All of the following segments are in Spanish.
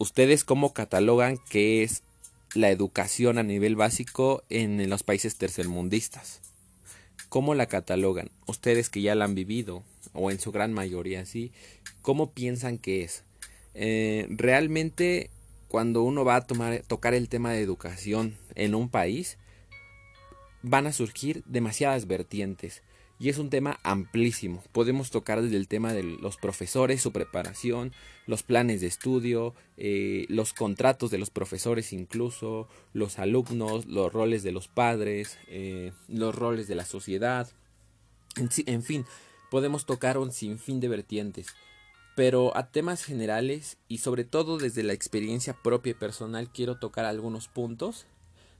¿ustedes cómo catalogan qué es la educación a nivel básico en los países tercermundistas? ¿Cómo la catalogan? Ustedes que ya la han vivido, o en su gran mayoría, ¿sí? ¿Cómo piensan que es? Eh, realmente, cuando uno va a tomar, tocar el tema de educación en un país, van a surgir demasiadas vertientes. Y es un tema amplísimo. Podemos tocar desde el tema de los profesores, su preparación, los planes de estudio, eh, los contratos de los profesores incluso, los alumnos, los roles de los padres, eh, los roles de la sociedad. En, fin, podemos tocar un sinfín de vertientes. Pero a temas generales y sobre todo desde la experiencia propia y personal quiero tocar algunos puntos.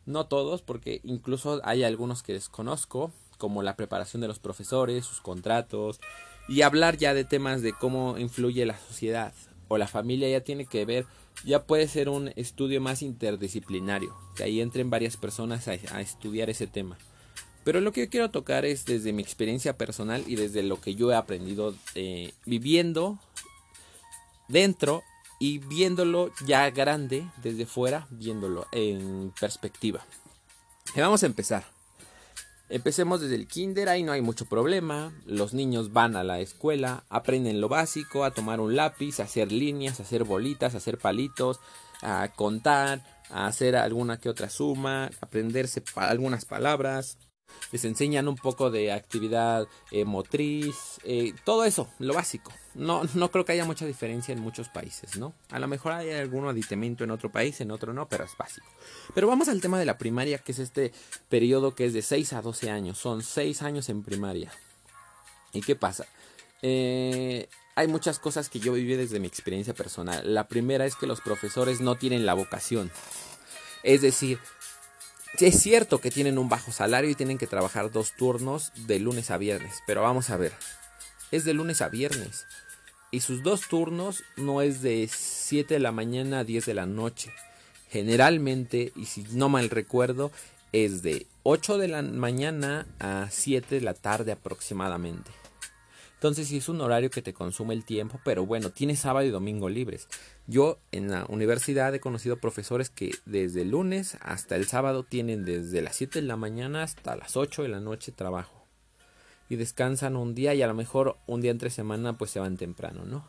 No todos, porque incluso hay algunos que desconozco, como la preparación de los profesores, sus contratos, y hablar ya de temas de cómo influye la sociedad o la familia ya tiene que ver, ya puede ser un estudio más interdisciplinario, que ahí entren varias personas a, estudiar ese tema. Pero lo que yo quiero tocar es desde mi experiencia personal y desde lo que yo he aprendido eh, viviendo dentro y viéndolo ya grande desde fuera, viéndolo en perspectiva. Vamos a empezar. Empecemos desde el kinder, ahí no hay mucho problema. Los niños van a la escuela, aprenden lo básico, a tomar un lápiz, a hacer líneas, a hacer bolitas, a hacer palitos, a contar, a hacer alguna que otra suma, aprenderse algunas palabras, les enseñan un poco de actividad eh, motriz, eh, todo eso, lo básico. No, no creo que haya mucha diferencia en muchos países, ¿no? A lo mejor hay algún aditamento en otro país, en otro no, pero es básico. Pero vamos al tema de la primaria, que es este periodo que es de 6 a 12 años. Son 6 años en primaria. ¿Y qué pasa? Eh, hay muchas cosas que yo viví desde mi experiencia personal. La primera es que los profesores no tienen la vocación. Es decir, es cierto que tienen un bajo salario y tienen que trabajar dos turnos de lunes a viernes, pero vamos a ver, es de lunes a viernes y sus dos turnos no es de 7 de la mañana a 10 de la noche. Generalmente, y si no mal recuerdo, es de 8 de la mañana a 7 de la tarde aproximadamente. Entonces sí es un horario que te consume el tiempo, pero bueno, tienes sábado y domingo libres. Yo en la universidad he conocido profesores que desde el lunes hasta el sábado tienen desde las 7 de la mañana hasta las 8 de la noche trabajo. Y descansan un día y a lo mejor un día entre semana pues se van temprano, ¿no?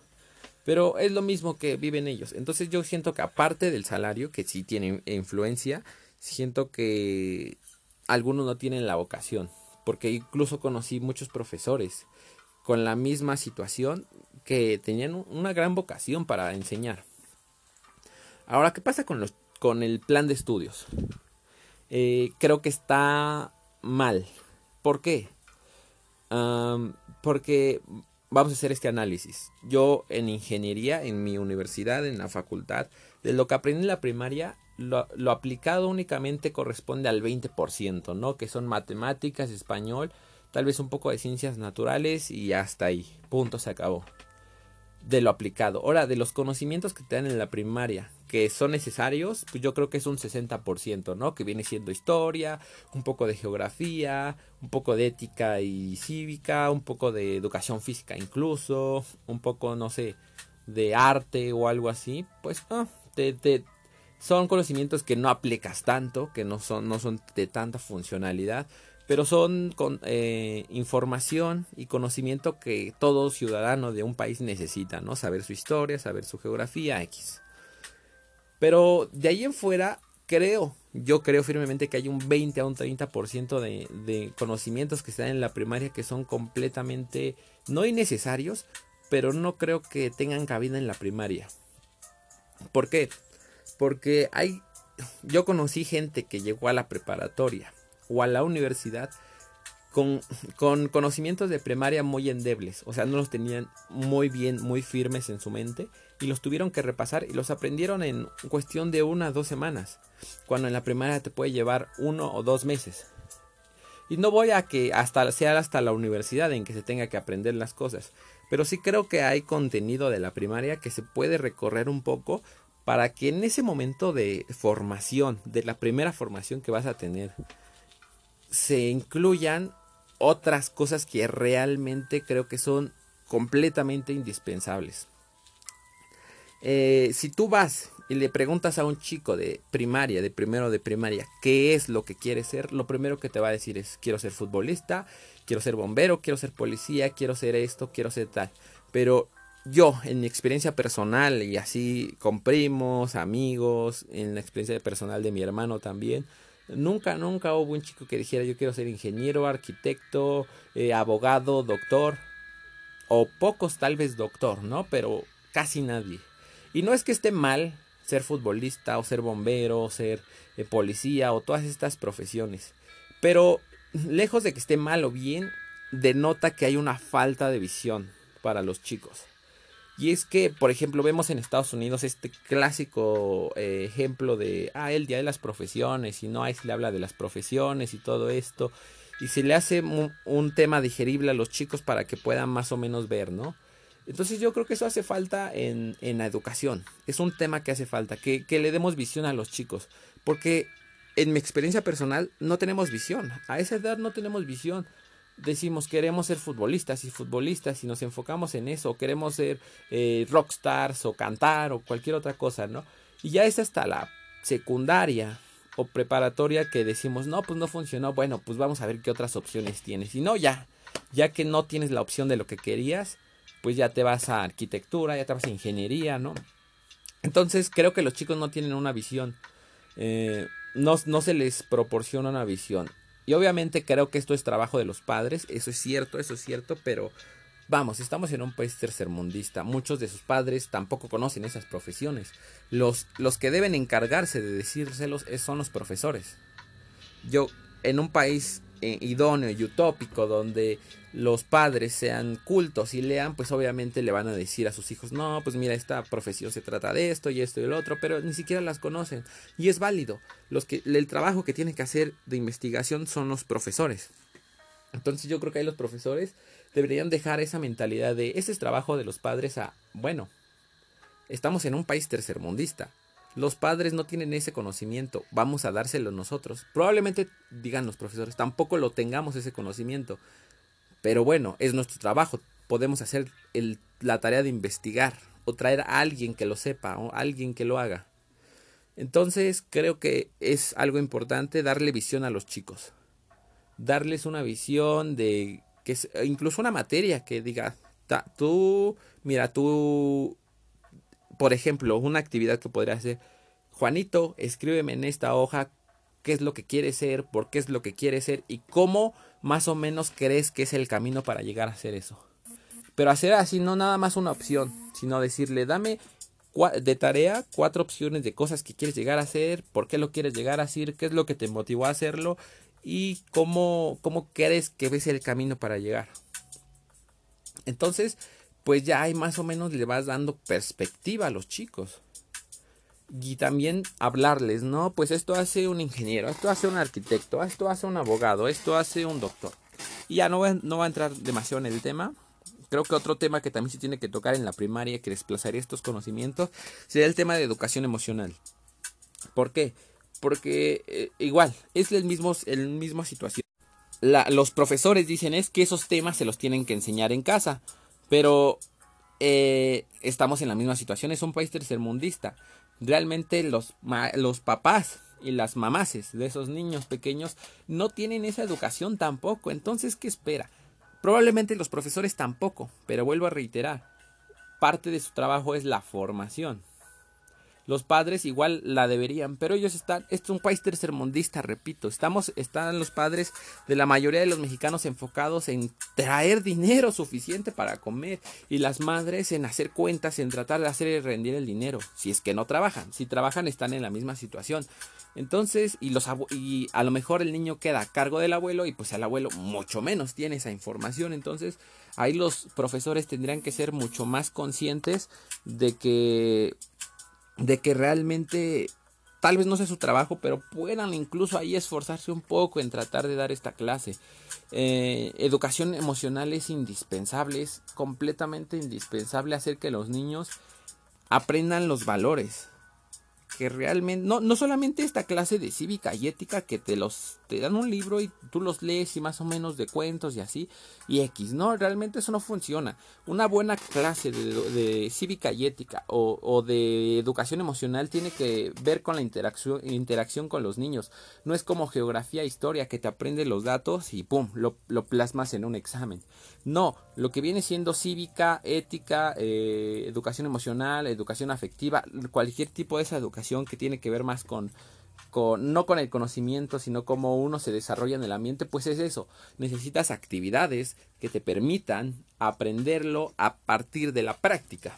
Pero es lo mismo que viven ellos. Entonces yo siento que aparte del salario, que sí tiene influencia, siento que algunos no tienen la vocación. Porque incluso conocí muchos profesores con la misma situación que tenían una gran vocación para enseñar. Ahora, ¿qué pasa con, los, con el plan de estudios? Eh, creo que está mal. ¿Por qué? porque vamos a hacer este análisis. Yo en ingeniería, en mi universidad, en la facultad, de lo que aprendí en la primaria, lo, lo aplicado únicamente corresponde al 20%, ¿no? Que son matemáticas, español tal vez un poco de ciencias naturales y hasta ahí, punto, se acabó. De lo aplicado. Ahora, de los conocimientos que te dan en la primaria, que son necesarios, pues yo creo que es un 60%, ¿no? Que viene siendo historia, un poco de geografía, un poco de ética y cívica, un poco de educación física incluso, un poco, no sé, de arte o algo así, pues ah, te, son conocimientos que no aplicas tanto, que no son, no son de tanta funcionalidad, pero son eh, información y conocimiento que todo ciudadano de un país necesita, ¿no? Saber su historia, saber su geografía, X. Pero de ahí en fuera, creo, yo creo firmemente que hay un 20 a un 30% de, de conocimientos que están en la primaria que son completamente, no innecesarios, pero no creo que tengan cabida en la primaria. ¿Por qué? Porque hay, yo conocí gente que llegó a la preparatoria o a la universidad con, con, conocimientos de primaria muy endebles, o sea, no los tenían muy bien, muy firmes en su mente y los tuvieron que repasar y los aprendieron en cuestión de una o dos semanas, cuando en la primaria te puede llevar uno o dos meses. Y no voy a que hasta sea hasta la universidad en que se tenga que aprender las cosas, pero sí creo que hay contenido de la primaria que se puede recorrer un poco para que en ese momento de formación, de la primera formación que vas a tener, se incluyan otras cosas que realmente creo que son completamente indispensables. Eh, si tú vas y le preguntas a un chico de primaria, de primero de primaria, qué es lo que quiere ser, lo primero que te va a decir es quiero ser futbolista, quiero ser bombero, quiero ser policía, quiero ser esto, quiero ser tal. Pero yo, en mi experiencia personal y así con primos, amigos, en la experiencia personal de mi hermano también, nunca, nunca hubo un chico que dijera yo quiero ser ingeniero, arquitecto, eh, abogado, doctor, o pocos tal vez doctor, ¿no? Pero casi nadie. Y no es que esté mal ser futbolista o ser bombero o ser eh, policía o todas estas profesiones. Pero lejos de que esté mal o bien, denota que hay una falta de visión para los chicos. Y es que, por ejemplo, vemos en Estados Unidos este clásico eh, ejemplo de, ah, el día de las profesiones, y no, ahí se le habla de las profesiones y todo esto, y se le hace un tema digerible a los chicos para que puedan más o menos ver, ¿no? Entonces yo creo que eso hace falta en, en la educación. Es un tema que hace falta, que, que, le demos visión a los chicos. Porque en mi experiencia personal no tenemos visión. A esa edad no tenemos visión. Decimos queremos ser futbolistas y futbolistas y nos enfocamos en eso. queremos ser eh, rockstars o cantar o cualquier otra cosa, ¿no? Y ya es hasta la secundaria o preparatoria que decimos, no, pues no funcionó. Bueno, pues vamos a ver qué otras opciones tienes. Y no, ya, ya que no tienes la opción de lo que querías, pues ya te vas a arquitectura, ya te vas a ingeniería, ¿no? Entonces creo que los chicos no tienen una visión, eh, no, no se les proporciona una visión. Y obviamente creo que esto es trabajo de los padres, eso es cierto, eso es cierto, pero vamos, estamos en un país tercermundista, muchos de sus padres tampoco conocen esas profesiones. Los, los que deben encargarse de decírselos son los profesores. Yo, en un país eh, idóneo y utópico donde los padres sean cultos y lean, pues obviamente le van a decir a sus hijos, no, pues mira, esta profesión se trata de esto y esto y el otro, pero ni siquiera las conocen. Y es válido. Los que, el trabajo que tienen que hacer de investigación son los profesores. Entonces yo creo que ahí los profesores deberían dejar esa mentalidad de ese es trabajo de los padres a, bueno, estamos en un país tercermundista. Los padres no tienen ese conocimiento, vamos a dárselo nosotros. Probablemente, digan los profesores, tampoco lo tengamos ese conocimiento. Pero bueno, es nuestro trabajo. Podemos hacer la tarea de investigar o traer a alguien que lo sepa o alguien que lo haga. Entonces creo que es algo importante darle visión a los chicos. Darles una visión de que incluso una materia que diga, tú, mira, tú por ejemplo, una actividad que podría hacer, Juanito, escríbeme en esta hoja qué es lo que quiere ser, por qué es lo que quiere ser y cómo más o menos crees que es el camino para llegar a hacer eso. Pero hacer así no nada más una opción, sino decirle, dame de tarea cuatro opciones de cosas que quieres llegar a hacer, por qué lo quieres llegar a hacer, qué es lo que te motivó a hacerlo y cómo, cómo crees que ves el camino para llegar. Entonces, pues ya hay más o menos le vas dando perspectiva a los chicos. Y también hablarles, ¿no? Pues esto hace un ingeniero, esto hace un arquitecto, esto hace un abogado, esto hace un doctor. Y ya no va, a entrar demasiado en el tema. Creo que otro tema que también se tiene que tocar en la primaria, que desplazaría estos conocimientos, sería el tema de educación emocional. ¿Por qué? Porque eh, igual, es el mismo, el mismo situación. los profesores dicen es que esos temas se los tienen que enseñar en casa. Pero eh, estamos en la misma situación, es un país tercermundista. Realmente los, los papás y las mamases de esos niños pequeños no tienen esa educación tampoco. Entonces, ¿qué espera? Probablemente los profesores tampoco, pero vuelvo a reiterar, parte de su trabajo es la formación. Los padres igual la deberían, pero ellos están, este es un país tercermundista, repito, estamos, están los padres de la mayoría de los mexicanos enfocados en traer dinero suficiente para comer y las madres en hacer cuentas, en tratar de hacer rendir el dinero, si es que no trabajan, si trabajan están en la misma situación. Entonces, y, los y a lo mejor el niño queda a cargo del abuelo y pues el abuelo mucho menos tiene esa información, entonces ahí los profesores tendrían que ser mucho más conscientes de que de que realmente tal vez no sea su trabajo, pero puedan incluso ahí esforzarse un poco en tratar de dar esta clase. Eh, educación emocional es indispensable, es completamente indispensable hacer que los niños aprendan los valores, que realmente, no, no solamente esta clase de cívica y ética que te los, te dan un libro y tú los lees y más o menos de cuentos y así, y X, no, realmente eso no funciona. Una buena clase de, cívica y ética o, de educación emocional tiene que ver con la interacción, interacción con los niños. No es como geografía, historia, que te aprende los datos y pum, lo, lo plasmas en un examen. No, lo que viene siendo cívica, ética, eh, educación emocional, educación afectiva, cualquier tipo de esa educación que tiene que ver más con, no con el conocimiento, sino cómo uno se desarrolla en el ambiente, pues es eso. Necesitas actividades que te permitan aprenderlo a partir de la práctica.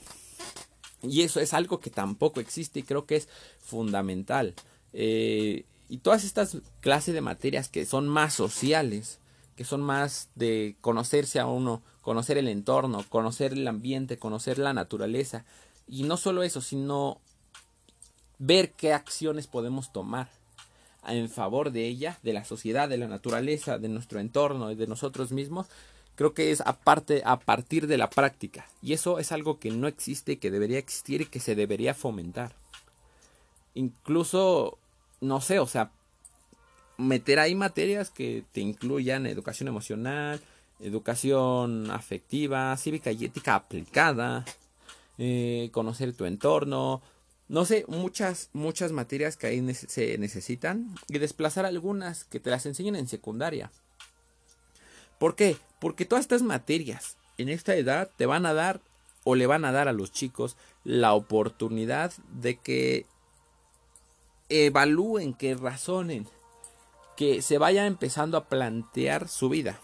Y eso es algo que tampoco existe y creo que es fundamental. Eh, y todas estas clases de materias que son más sociales, que son más de conocerse a uno, conocer el entorno, conocer el ambiente, conocer la naturaleza. Y no solo eso, sino ver qué acciones podemos tomar en favor de ella, de la sociedad, de la naturaleza, de nuestro entorno y de nosotros mismos, creo que es aparte a partir de la práctica. Y eso es algo que no existe, que debería existir y que se debería fomentar. Incluso, no sé, o sea, meter ahí materias que te incluyan educación emocional, educación afectiva, cívica y ética aplicada, eh, conocer tu entorno, no sé, muchas, muchas materias que ahí se necesitan y desplazar algunas que te las enseñen en secundaria. ¿Por qué? Porque todas estas materias en esta edad te van a dar o le van a dar a los chicos la oportunidad de que evalúen, que razonen, que se vaya empezando a plantear su vida.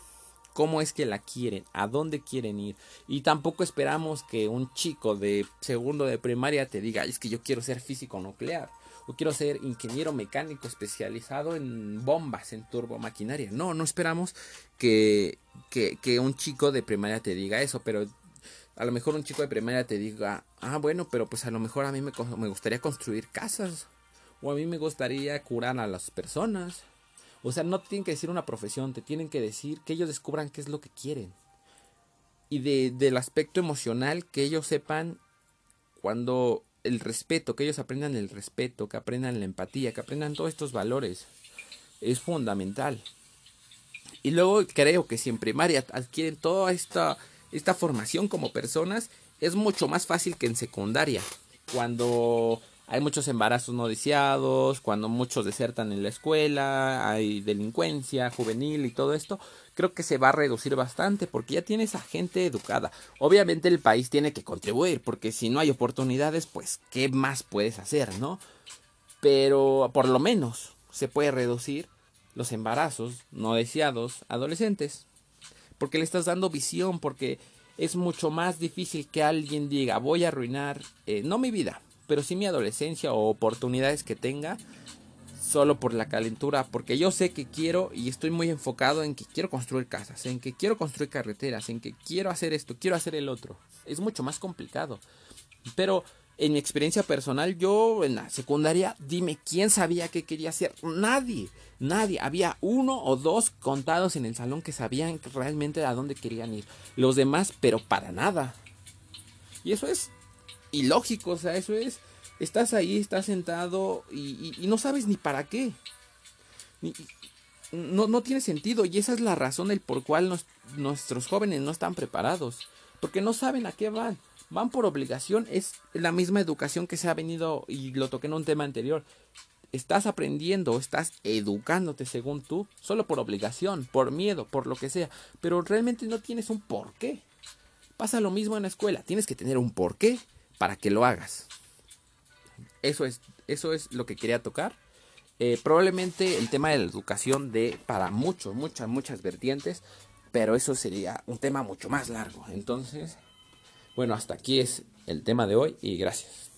Cómo es que la quieren, a dónde quieren ir. Y tampoco esperamos que un chico de segundo de primaria te diga, es que yo quiero ser físico nuclear. O quiero ser ingeniero mecánico especializado en bombas, en turbomaquinaria. No, no esperamos que, que, que un chico de primaria te diga eso. Pero a lo mejor un chico de primaria te diga, ah, bueno, pero pues a lo mejor a mí me, me gustaría construir casas. O a mí me gustaría curar a las personas o sea, no te tienen que decir una profesión, te tienen que decir que ellos descubran qué es lo que quieren. Y de, del aspecto emocional, que ellos sepan cuando el respeto, que ellos aprendan el respeto, que aprendan la empatía, que aprendan todos estos valores. Es fundamental. Y luego creo que si en primaria adquieren toda esta, esta formación como personas, es mucho más fácil que en secundaria. Cuando hay muchos embarazos no deseados, cuando muchos desertan en la escuela, hay delincuencia juvenil y todo esto, creo que se va a reducir bastante porque ya tienes a gente educada. Obviamente el país tiene que contribuir porque si no hay oportunidades, pues ¿qué más puedes hacer, no? Pero por lo menos se puede reducir los embarazos no deseados adolescentes porque le estás dando visión, porque es mucho más difícil que alguien diga voy a arruinar eh, no mi vida, pero sí mi adolescencia o oportunidades que tenga solo por la calentura, porque yo sé que quiero y estoy muy enfocado en que quiero construir casas, en que quiero construir carreteras, en que quiero hacer esto, quiero hacer el otro. Es mucho más complicado. Pero en mi experiencia personal, yo en la secundaria, dime quién sabía qué quería hacer. Nadie, nadie. Había uno o dos contados en el salón que sabían realmente a dónde querían ir. Los demás, pero para nada. Y eso es ilógico, o sea, eso es, estás ahí, estás sentado y, no sabes ni para qué. no, no, tiene sentido y esa es la razón del por cual nuestros jóvenes no están preparados, porque no saben a qué van. Van por obligación, es la misma educación que se ha venido, y lo toqué en un tema anterior, estás aprendiendo, estás educándote según tú, solo por obligación, por miedo, por lo que sea, pero realmente no tienes un porqué. Pasa lo mismo en la escuela, tienes que tener un porqué para que lo hagas. Eso es, eso es lo que quería tocar. Eh, probablemente el tema de la educación de para muchos, muchas, muchas vertientes, pero eso sería un tema mucho más largo. Entonces, bueno, hasta aquí es el tema de hoy y gracias.